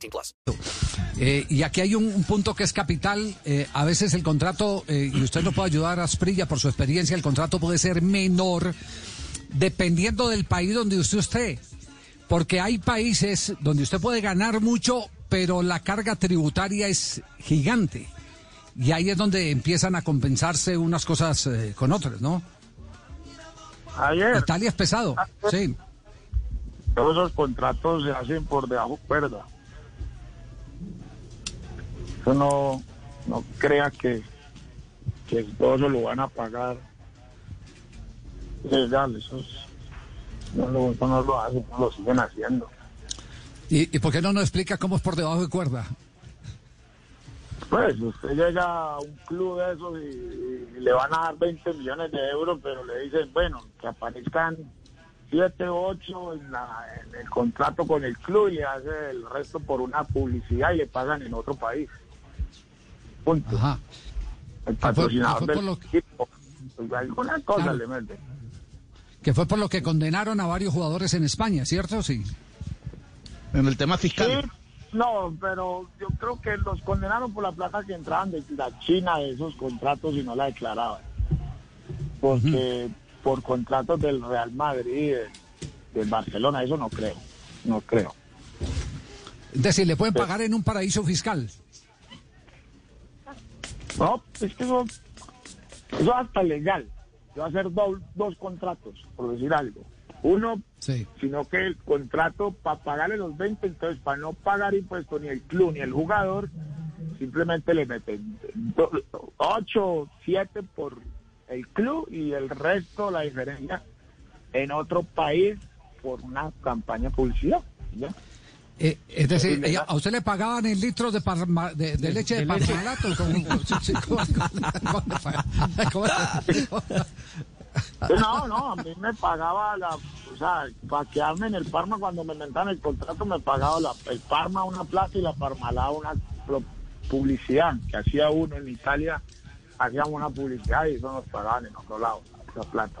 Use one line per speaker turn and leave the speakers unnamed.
18 plus.
Eh, y aquí hay un, un punto que es capital. eh, a veces el contrato, eh, y usted nos puede ayudar a Asprilla por su experiencia, el contrato puede ser menor dependiendo del país donde usted esté. Porque hay países donde usted puede ganar mucho, pero la carga tributaria es gigante. Y ahí es donde empiezan a compensarse unas cosas eh, con otras, ¿no?
Ayer,
Italia es pesado, sí.
todos esos contratos se hacen por debajo cuerda. Eso no, no crea que, que todo lo van a pagar legal. Eso, es- no, lo, eso no lo hacen, no lo siguen haciendo.
¿Y, ¿Y por qué no nos explica cómo es por debajo de cuerda?
Pues usted llega a un club de esos y, y le van a dar 20 millones de euros, pero le dicen, bueno, que aparezcan 7 o 8 en, la- en el contrato con el club y le hace el resto por una publicidad y le pagan en otro país. Punto.
Ajá.
El
fue-
patrocinador
fue
del
por lo-
equipo. Alguna cosa
Claro.
le mete.
Que fue por lo que condenaron a varios jugadores en España, ¿cierto? Sí.
En el tema fiscal.
Sí, no, pero yo creo que los condenaron por la plata que entraban de la China de esos contratos y no la declaraban. Porque por contratos del Real Madrid, del, del Barcelona, eso no creo. No creo.
Es decir, le pueden pagar en un paraíso fiscal.
No, es que eso, eso es hasta legal. Yo hacer do- dos contratos, por decir algo. Uno,
Sí.
sino que el contrato para pagarle los 20, entonces para no pagar impuestos ni el club ni el jugador, simplemente le meten 8, 7 por el club y el resto, la diferencia, en otro país por una campaña publicidad. ¿ya?
Eh, es decir, a usted le pagaban en litros de, parma- de, de leche de, parmalato. ¿Cómo- sí, sí, cómo- cómo- cómo- cómo-
No, no, a mí me pagaba la, o sea, para quedarme en el Parma cuando me inventaron el contrato me pagaba la, el Parma una plata y la Parmalada una publicidad que hacía uno en Italia, hacíamos una publicidad y eso nos pagaban en otro lado, esa plata.